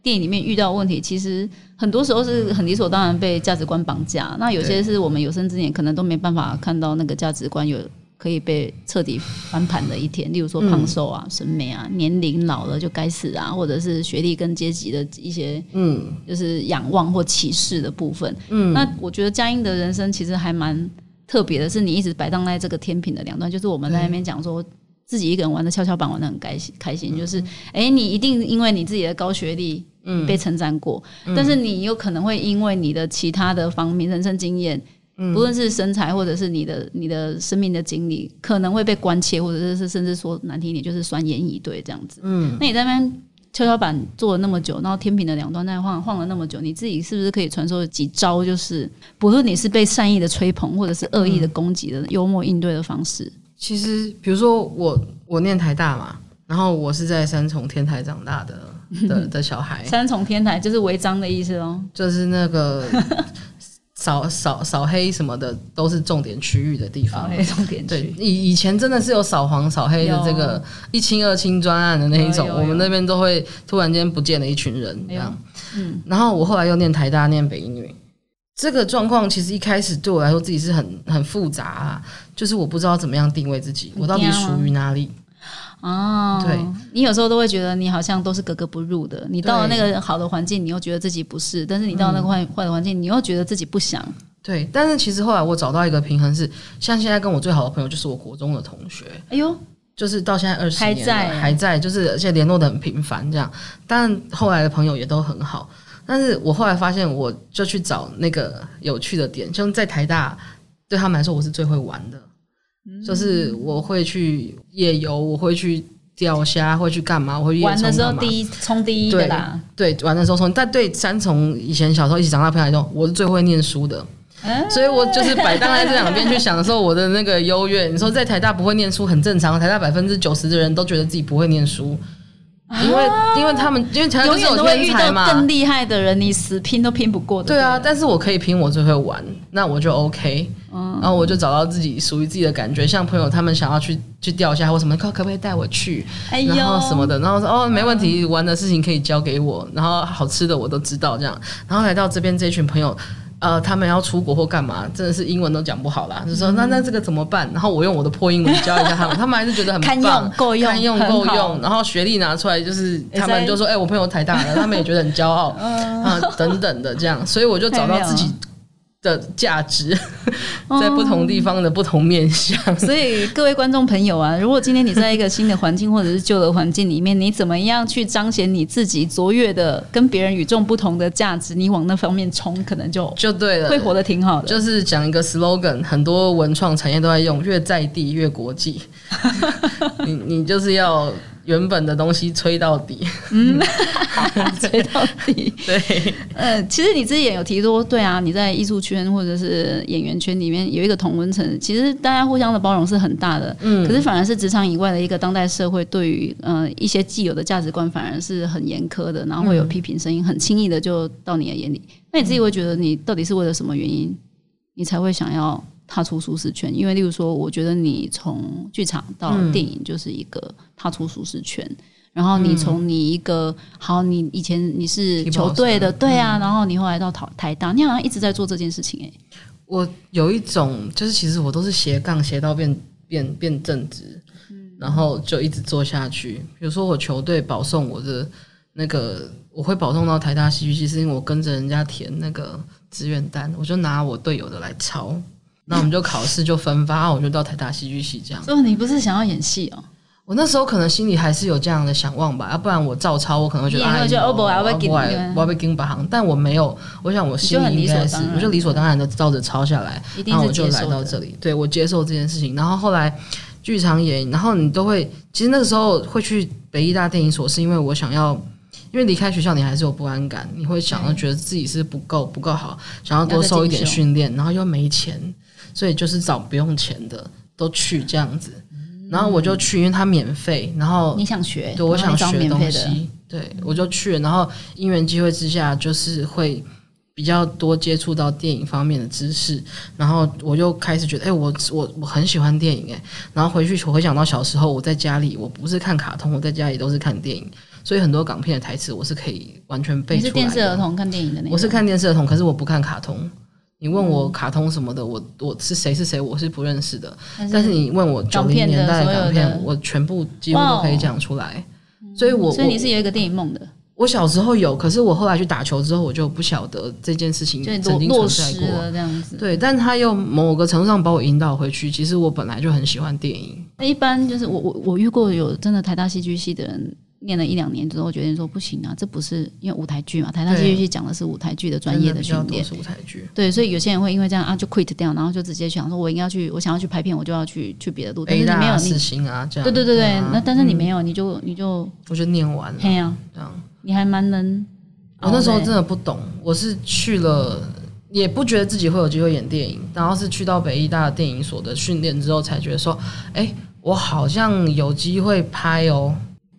电影里面遇到问题，其实很多时候是很理所当然被价值观绑架。那有些是我们有生之年可能都没办法看到那个价值观有。可以被彻底翻盘的一天，例如说胖瘦啊、审美啊、年龄老了就该死啊，或者是学历跟阶级的一些，嗯，就是仰望或歧视的部分。嗯，那我觉得佳音的人生其实还蛮特别的，是你一直摆荡在这个天平的两端，就是我们在那边讲说自己一个人玩的跷跷板玩的很开心，开心就是，哎，你一定因为你自己的高学历。嗯，被称赞过，但是你有可能会因为你的其他的方面、人生经验，不论是身材或者是你的你的生命的经历，可能会被关切，或者是甚至说难听一点，就是酸言以对这样子。嗯，那你在那边跷跷板坐了那么久，然后天平的两端在晃晃了那么久，你自己是不是可以传授几招？就是不论你是被善意的吹捧，或者是恶意的攻击的幽默应对的方式。其实，比如说我我念台大嘛，然后我是在三重天台长大的。的 的小孩，三重天台就是违章的意思哦，就是那个扫扫扫黑什么的，都是重点区域的地方。重点对，以以前真的是有扫黄扫黑的这个一清二清专案的那一种，我们那边都会突然间不见了一群人这样。嗯，然后我后来又念台大，念北英女，这个状况其实一开始对我来说自己是很很复杂，啊，就是我不知道怎么样定位自己，我到底属于哪里。哦，对，你有时候都会觉得你好像都是格格不入的。你到了那个好的环境，你又觉得自己不是；但是你到那个坏坏的环境，你又觉得自己不想。对，但是其实后来我找到一个平衡，是像现在跟我最好的朋友就是我国中的同学。哎呦，就是到现在二十年了还在，就是而且联络的很频繁这样。但后来的朋友也都很好。但是我后来发现，我就去找那个有趣的点，像在台大，对他们来说我是最会玩的。就是我会去夜游，我会去钓虾，会去干嘛？我会玩的时候第一冲第一的啦。对，玩的时候冲。但对三重以前小时候一起长大朋友来说，我是最会念书的，所以我就是摆荡在这两边去享受我的那个优越。你说在台大不会念书很正常，台大百分之九十的人都觉得自己不会念书。因为，因为他们，因为台大是有天才嘛，更厉害的人，你死拼都拼不过的。对啊，但是我可以拼，我最会玩，那我就 OK。然后我就找到自己属于自己的感觉，像朋友他们想要去去钓虾或什么，可可不可以带我去？然后什么的，然后说哦，没问题，玩的事情可以交给我，然后好吃的我都知道这样。然后来到这边这群朋友。呃，他们要出国或干嘛，真的是英文都讲不好啦。就说那那这个怎么办？然后我用我的破英文教一下他们，他们还是觉得很棒，够用，堪用够用。然后学历拿出来，就是他们就说：“哎，我朋友台大的，他们也觉得很骄傲啊，等等的这样。”所以我就找到自己。的价值在不同地方的不同面向，所以各位观众朋友啊，如果今天你在一个新的环境或者是旧的环境里面，你怎么样去彰显你自己卓越的、跟别人与众不同的价值？你往那方面冲，可能就就对了，会活得挺好的。就是讲一个 slogan，很多文创产业都在用，越在地越国际。你你就是要。原本的东西吹到底，嗯，吹到底，对，呃，其实你之前有提说，对啊，你在艺术圈或者是演员圈里面有一个同温层，其实大家互相的包容是很大的，嗯，可是反而是职场以外的一个当代社会，对于呃一些既有的价值观反而是很严苛的，然后会有批评声音，很轻易的就到你的眼里。那你自己会觉得，你到底是为了什么原因，你才会想要？踏出舒适圈，因为例如说，我觉得你从剧场到电影就是一个踏出舒适圈。然后你从你一个好，你以前你是球队的，对啊，然后你后来到台台大，你好像一直在做这件事情哎。我有一种就是，其实我都是斜杠斜到变变变正直，然后就一直做下去。比如说我球队保送我的那个，我会保送到台大戏剧系，是因为我跟着人家填那个志愿单，我就拿我队友的来抄。那我们就考试就分发，我就到台大戏剧系这样。所以你不是想要演戏哦？我那时候可能心里还是有这样的想望吧，要不然我照抄，我可能会觉得哎，我要被我要被跟把行。但我没有，我想我心里应该是，我就理所当然的照着抄下来，然后我就来到这里。对我接受这件事情，然后后来剧场演，然后你都会，其实那个时候会去北艺大电影所，是因为我想要，因为离开学校你还是有不安感，你会想要觉得自己是不够不够好，想要多受一点训练，然后又没钱。所以就是找不用钱的都去这样子，然后我就去，因为它免费。然后你想学，对，我想学东西，对，我就去了。然后因缘机会之下，就是会比较多接触到电影方面的知识。然后我就开始觉得，哎，我我我很喜欢电影，哎。然后回去我回想到小时候，我在家里我不是看卡通，我在家里都是看电影，所以很多港片的台词我是可以完全背出来。你是电视儿童看电影的那？我是看电视儿童，可是我不看卡通。你问我卡通什么的，我我是谁是谁，我是不认识的。但是你问我九零年代的港片，我全部几乎都可以讲出来。所以，我所以你是有一个电影梦的。我小时候有，可是我后来去打球之后，我就不晓得这件事情曾经存在过这样子。对，但他又某个程度上把我引导回去。其实我本来就很喜欢电影。那一般就是我我我遇过有真的台大戏剧系的人。念了一两年之后，决定说不行啊，这不是因为舞台剧嘛，台大戏剧系讲的是舞台剧的专业真比较多训练，是舞台剧。对，所以有些人会因为这样啊就 quit 掉，然后就直接想说我应该要去，我想要去拍片，我就要去去别的路，但是你没有你，星啊，这样。对对对对，啊那但是你没有，你就你就我就念完了。嘿呀、这样你还蛮能。我那时候真的不懂，我是去了，也不觉得自己会有机会演电影，然后是去到北医大电影所的训练之后，才觉得说，哎、我好像有机会拍哦。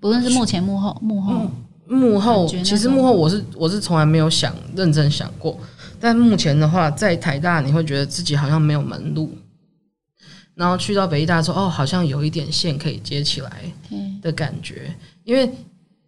不论是幕前幕后，幕后、幕后其实幕后我是我是从来没有想认真想过，但目前的话，在台大你会觉得自己好像没有门路，然后去到北医大之后，哦，好像有一点线可以接起来的感觉，因为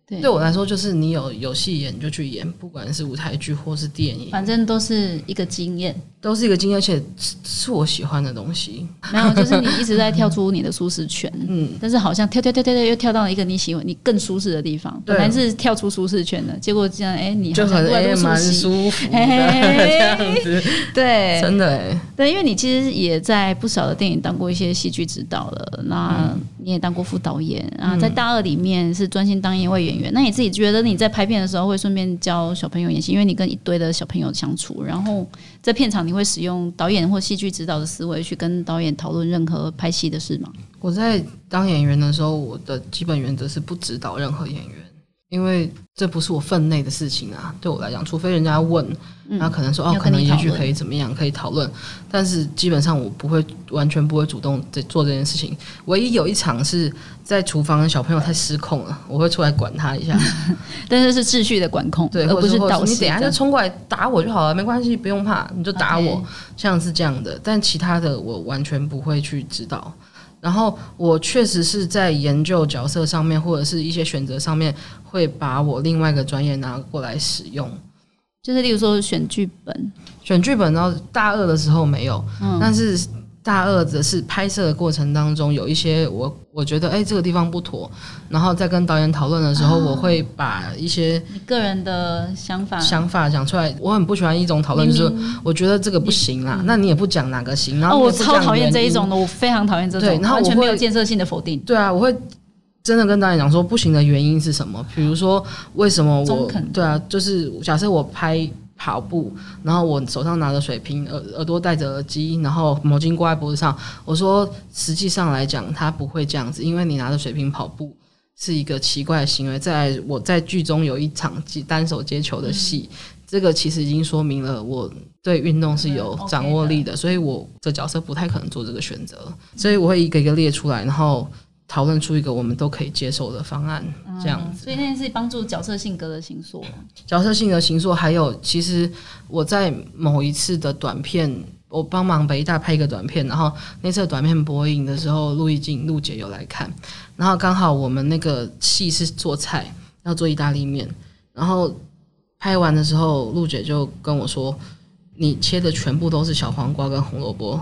对对我来说，就是你有有戏演你就去演，不管是舞台剧或是电影，反正都是一个经验。都是一个经验，而且是是我喜欢的东西。没有，就是你一直在跳 出你的舒适圈，嗯，但是好像跳跳跳跳跳又跳到了一个你喜欢、你更舒适的地方。对本来是跳出舒适圈的，结果这样，哎、你就很哎蛮。舒服这样子，对真的哎，对，因为你其实也在不少的电影当过一些戏剧指导了，那嗯你也当过副导演啊，在大二里面是专心当一位演那你自己觉得你在拍片的时候会顺便教小朋友演戏，因为你跟一堆的小朋友相处，然后在片场你会使用导演或戏剧指导的思维去跟导演讨论任何拍戏的事吗？我在当演员的时候，我的基本原则是不指导任何演员，因为这不是我分内的事情啊。对我来讲，除非人家问，那可能说哦，可能也许可以怎么样，可以讨论。但是基本上我不会完全不会主动在做这件事情。唯一有一场是在厨房小朋友太失控了，我会出来管他一下 但是是秩序的管控，对，而不是导。你等一下就冲过来打我就好了，没关系，不用怕，你就打我像是这样的。但其他的我完全不会去指导。然后我确实是在研究角色上面，或者是一些选择上面，会把我另外一个专业拿过来使用。就是例如说选剧本，选剧本，然后大二的时候没有，嗯但是大二的是拍摄的过程当中有一些我我觉得哎、这个地方不妥，然后在跟导演讨论的时候，我会把一些你个人的想法，想法讲出来。我很不喜欢一种讨论，就是我觉得这个不行啦，那你也不讲哪个行，然后哦，我超讨厌这一种的，我非常讨厌这种，对然后我完全没有建设性的否定。对啊，我会真的跟导演讲说不行的原因是什么？比如说为什么我对啊，就是假设我拍跑步，然后我手上拿着水瓶，耳耳朵戴着耳机，然后毛巾挂在脖子上，我说实际上来讲，他不会这样子，因为你拿着水瓶跑步。是一个奇怪的行为。在，我在剧中有一场接单手接球的戏，这个其实已经说明了我对运动是有掌握力的，所以我的角色不太可能做这个选择，所以我会一个一个列出来，然后讨论出一个我们都可以接受的方案，这样子。所以那件事帮助角色性格的形塑。角色性格形塑，还有其实我在某一次的短片，我帮忙北大拍一个短片，然后那次的短片播映的时候，陆毅静陆姐有来看，然后刚好我们那个戏是做菜，要做意大利面，然后拍完的时候，陆姐就跟我说：“你切的全部都是小黄瓜跟红萝卜。”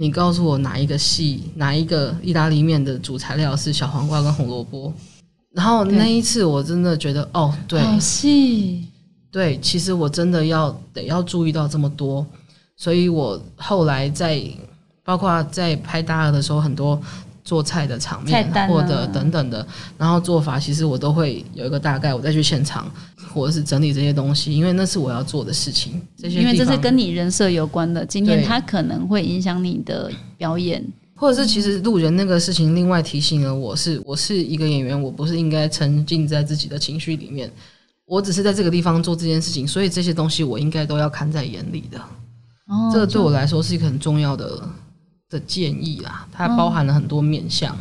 你告诉我哪一个系哪一个意大利面的主材料是小黄瓜跟红萝卜？然后那一次我真的觉得，哦，对，好细，对，其实我真的要得要注意到这么多，所以我后来在包括在拍大二的时候，很多做菜的场面啊或者等等的，然后做法其实我都会有一个大概，我再去现场或者是整理这些东西，因为那是我要做的事情。这些因为这是跟你人设有关的，今天对它可能会影响你的表演。或者是其实路人那个事情，另外提醒了我是我是一个演员，我不是应该沉浸在自己的情绪里面，我只是在这个地方做这件事情，所以这些东西我应该都要看在眼里的。哦这个对我来说是一个很重要的的建议啦，它包含了很多面向。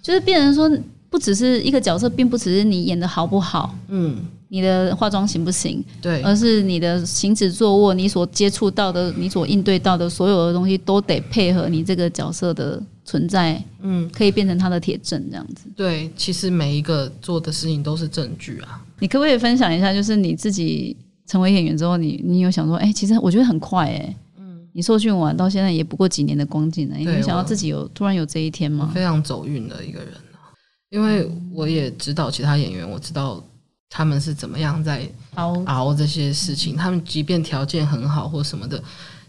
就是变成说，不只是一个角色，并不只是你演的好不好，嗯，你的化妆行不行，对，而是你的行止坐卧，你所接触到的，你所应对到的所有的东西，都得配合你这个角色的存在，嗯，可以变成他的铁证这样子。对，其实每一个做的事情都是证据啊。你可不可以分享一下，就是你自己成为演员之后，你你有想说，哎、其实我觉得很快、哎，嗯，你受训完到现在也不过几年的光景了，你没想到自己有突然有这一天吗？非常走运的一个人啊，因为我也指导其他演员，我知道他们是怎么样在熬，熬这些事情，他们即便条件很好或什么的，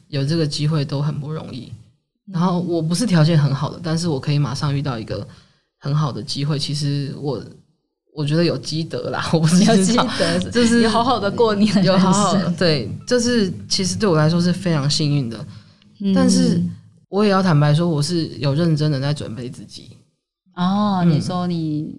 有这个机会都很不容易。然后我不是条件很好的，但是我可以马上遇到一个很好的机会。其实我我觉得有积德啦，我不知要记道，得，就是有好好的过年有好好的对，就是其实对我来说是非常幸运的，嗯但是我也要坦白说，我是有认真的在准备自己。哦，嗯你说你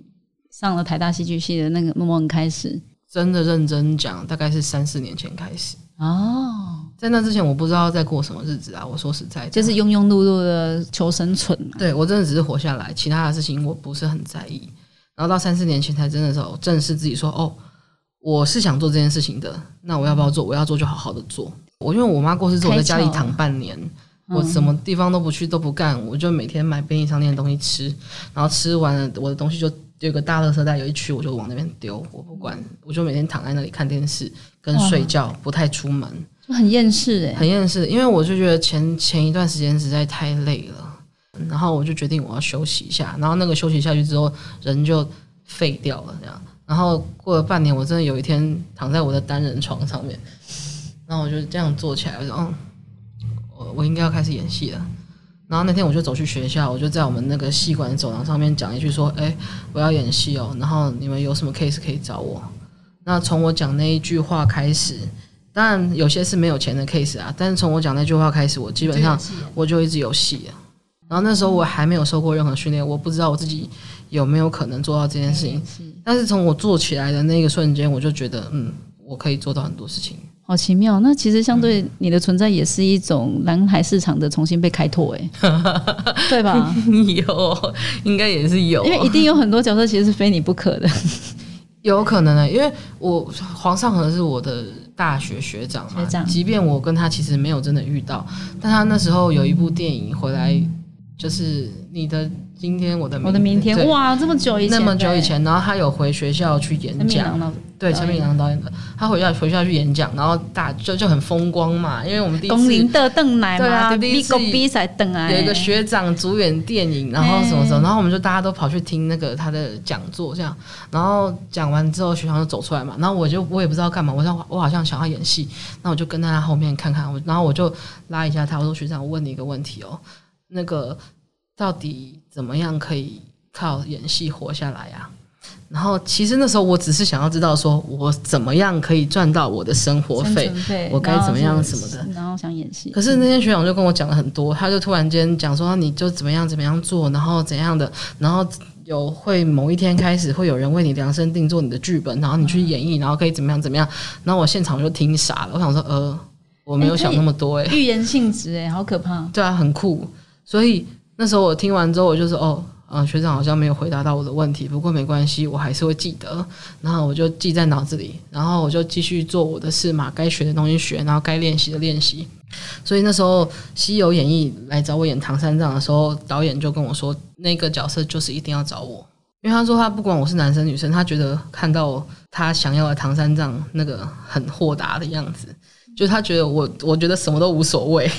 上了台大戏剧系的那个 moment 开始真的认真讲，大概是三四年前开始，哦，在那之前我不知道在过什么日子啊。我说实在的，就是庸庸碌碌的求生存嘛。对我真的只是活下来，其他的事情我不是很在意。然后到三四年前才真的时候正视自己说，哦，我是想做这件事情的，那我要不要做？我要做就好好的做。我因为我妈过世之后，我在家里躺半年，我什么地方都不去都不干，我就每天买便利商店的东西吃，然后吃完了我的东西就有个大垃圾袋，有一区我就往那边丢，我不管，我就每天躺在那里看电视跟睡觉，不太出门。就很厌世哎、很厌世，因为我就觉得前前一段时间实在太累了，然后我就决定我要休息一下，然后那个休息下去之后，人就废掉了这样。然后过了半年，我真的有一天躺在我的单人床上面，然后我就这样坐起来，我说：“嗯，我我应该要开始演戏了。”然后那天我就走去学校，我就在我们那个戏馆走廊上面讲一句说：“哎，我要演戏哦，然后你们有什么 case 可以找我。”那从我讲那一句话开始，当然有些是没有钱的 case 啊，但是从我讲那句话开始，我基本上我就一直有戏了。然后那时候我还没有受过任何训练，我不知道我自己有没有可能做到这件事情。但是从我做起来的那个瞬间，我就觉得，嗯，我可以做到很多事情。好奇妙。那其实相对你的存在也是一种蓝海市场的重新被开拓哎、对吧？有，应该也是有，因为一定有很多角色其实是非你不可的。有可能呢、因为我黄尚和是我的大学学长嘛，学长即便我跟他其实没有真的遇到，但他那时候有一部电影回来，就是你的今天我的我的明天哇，这么久以前，那么久以，前，然后他有回学校去演讲，对陈明导演郎导演的，他回校回校去演讲，然后大就就很风光嘛，因为我们第一次东林的邓来对啊嘛，第一次比比赛邓来，有一个学长主演电影，然后什么什哎么，然后我们就大家都跑去听那个他的讲座，这样，然后讲完之后，学长就走出来嘛，然后我就我也不知道干嘛，我想我好像想要演戏，那我就跟在他后面看看，我然后我就拉一下他，我说学长，我问你一个问题哦，那个到底怎么样可以靠演戏活下来呀、然后其实那时候我只是想要知道，说我怎么样可以赚到我的生活费，我该怎么样什么的。然后想演戏，可是那天学长就跟我讲了很多，他就突然间讲说，你就怎么样怎么样做，然后怎样的，然后有会某一天开始会有人为你量身定做你的剧本，然后你去演绎，然后可以怎么样怎么样。然后我现场就听傻了，我想说，呃，我没有想那么多、欸，预言性质哎，好可怕。对啊，很酷。所以那时候我听完之后，我就说，哦。嗯，学长好像没有回答到我的问题，不过没关系，我还是会记得。然后我就记在脑子里，然后我就继续做我的事嘛，该学的东西学，然后该练习的练习。所以那时候《西游演义》来找我演唐三藏的时候，导演就跟我说，那个角色就是一定要找我，因为他说他不管我是男生女生，他觉得看到他想要的唐三藏那个很豁达的样子，就他觉得我，我觉得什么都无所谓，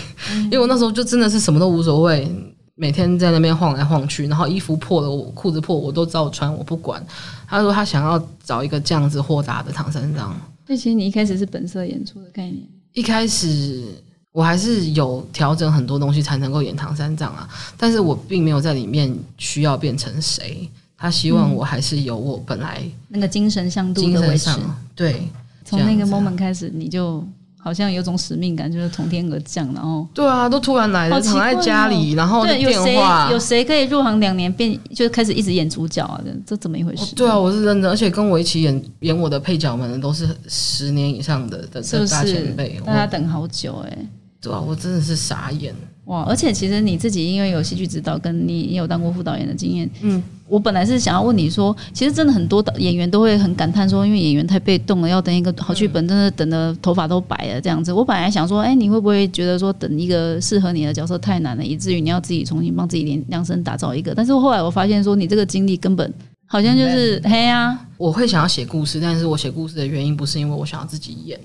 因为我那时候就真的是什么都无所谓。每天在那边晃来晃去，然后衣服破了，我裤子破我都照穿，我不管。他说他想要找一个这样子豁达的唐三藏。所以其实你一开始是本色演出的概念，一开始我还是有调整很多东西才能够演唐三藏啊，但是我并没有在里面需要变成谁。他希望我还是有我本来那个精神向度精的维持。对从那个 moment 开始，你就好像有种使命感，就是从天而降，然后对啊，都突然来了，躺在家里，然后对，有谁话有谁可以入行两年变就开始一直演主角啊？这这怎么一回哦事？对啊，我是认真，而且跟我一起演演我的配角们都是十年以上的的大前辈，？大家等好久哎、对啊，我真的是傻眼。哇！而且其实你自己因为有戏剧指导，跟你也有当过副导演的经验，嗯，我本来是想要问你说，其实真的很多导演员都会很感叹说，因为演员太被动了，要等一个好剧本，真的等的头发都白了这样子。我本来想说，哎、你会不会觉得说等一个适合你的角色太难了，以至于你要自己重新帮自己量量身打造一个？但是后来我发现说，你这个经历根本好像就是嘿呀、我会想要写故事，但是我写故事的原因不是因为我想要自己演，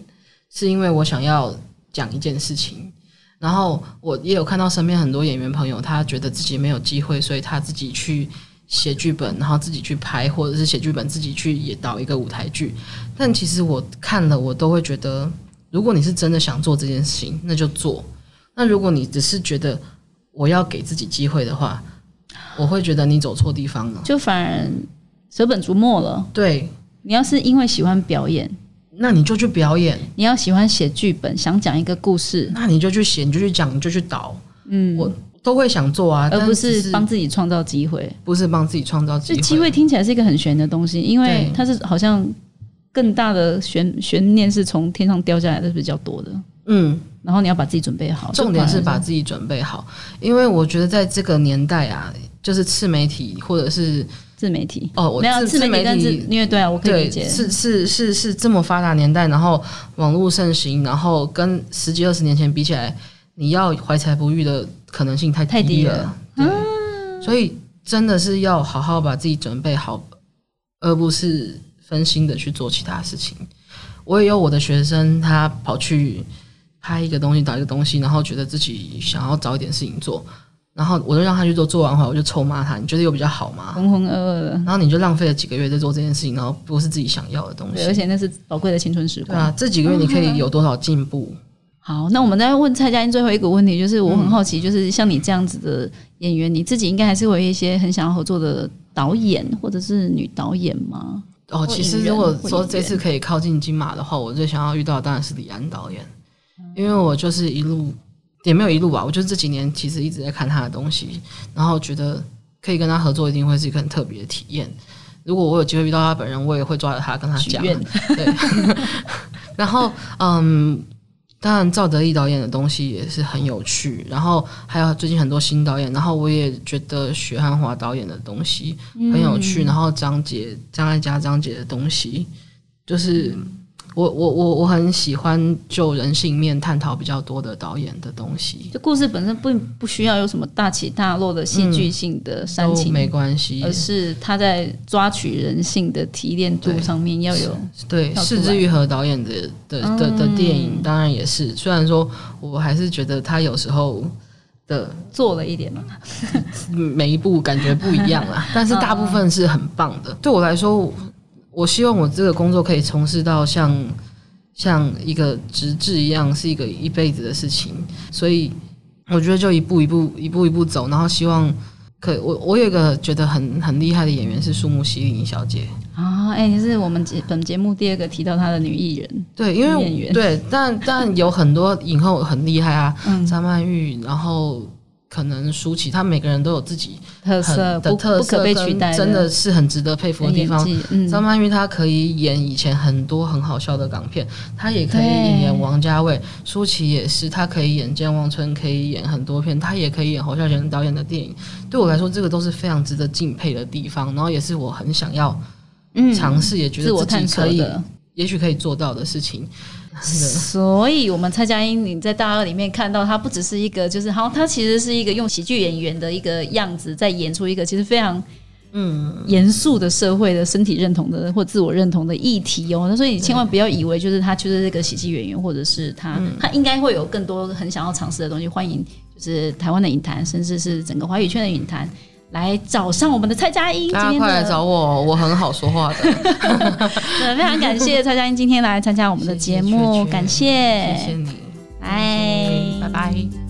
是因为我想要讲一件事情。然后我也有看到身边很多演员朋友，他觉得自己没有机会，所以他自己去写剧本，然后自己去拍，或者是写剧本自己去也导一个舞台剧。但其实我看了，我都会觉得，如果你是真的想做这件事情，那就做。那如果你只是觉得我要给自己机会的话，我会觉得你走错地方了。就反而舍本逐末了。对，你要是因为喜欢表演，那你就去表演，你要喜欢写剧本，想讲一个故事，那你就去写，你就去讲，你就去导，嗯，我都会想做啊，而不是帮自己创造机会。不是帮自己创造机会。这机会听起来是一个很悬的东西，因为它是好像更大的悬悬念是从天上掉下来的比较多的，嗯，然后你要把自己准备好。重点是把自己准备好，因为我觉得在这个年代啊，就是自媒体或者是自媒体哦，我没有自自媒体，但是因为对啊，我可以理解，是是是是这么发达年代，然后网络盛行，然后跟十几二十年前比起来，你要怀才不遇的可能性太太低了，了对，所以真的是要好好把自己准备好，而不是分心的去做其他事情。我也有我的学生，他跑去拍一个东西，打一个东西，然后觉得自己想要找一点事情做，然后我就让他去做，做完后我就臭骂他，你觉得有比较好吗？浑浑噩噩的，然后你就浪费了几个月在做这件事情，然后不是自己想要的东，西而。且那是宝贵的青春时光。对啊，这几个月你可以有多少进步？好，那我们再问蔡佳音最后一个问题，就是我很好奇，就是像你这样子的演员，你自己应该还是会有一些很想要合作的导演或者是女导演吗？哦，其实如果说这次可以靠近金马的话，我最想要遇到的当然是李安导演，因为我就是一路也没有一路吧，我就是这几年其实一直在看他的东西，然后觉得可以跟他合作，一定会是一个很特别的体验。如果我有机会遇到他本人，我也会抓着他跟他讲。对，然后嗯，当然赵德义导演的东西也是很有趣，然后还有最近很多新导演，然后我也觉得许汉华导演的东西很有趣，然后张杰张艾嘉张杰的东西，就是我我我我很喜欢就人性面探讨比较多的导演的东西，就故事本身不不需要有什么大起大落的戏剧性的煽情，都没关系而，是他在抓取人性的提炼度上面要有对，跳出来柿之愈合导演的的的的电影，当然也是。虽然说我还是觉得他有时候的做了一点嘛。每一部感觉不一样啦，但是大部分是很棒的。对我来说，我希望我这个工作可以从事到像像一个职志一样，是一个一辈子的事情。所以我觉得就一步一步一步一步走，然后希望可我我有一个觉得很很厉害的演员是树木希林小姐。啊，哎、你是我们节本节目第二个提到她的女艺人，对，因为演员对，但但有很多影后很厉害啊，嗯，张曼玉，然后可能舒淇，他每个人都有自己特色很的特色真的是很值得佩服的地方。张曼玉她可以演以前很多很好笑的港片，她也可以演王家卫，舒淇也是，她可以演健忘村，可以演很多片，她也可以演侯孝贤导演的电影。对我来说，这个都是非常值得敬佩的地方，然后也是我很想要嗯尝试，也觉得自己可以，也许可以做到的事情。所以，我们蔡佳音你在大二里面看到，她不只是一个，就是好，她其实是一个用喜剧演员的一个样子，在演出一个其实非常嗯，严肃的社会的身体认同的或自我认同的议题哦。那所以你千万不要以为就是他就是这个喜剧演员，或者是他、嗯他应该会有更多很想要尝试的东西。欢迎就是台湾的影坛，甚至是整个华语圈的影坛。来找上我们的蔡佳音，今天大家快来找我，我很好说话的。对，非常感谢蔡佳音今天来参加我们的节目，感谢，谢谢你，拜拜拜。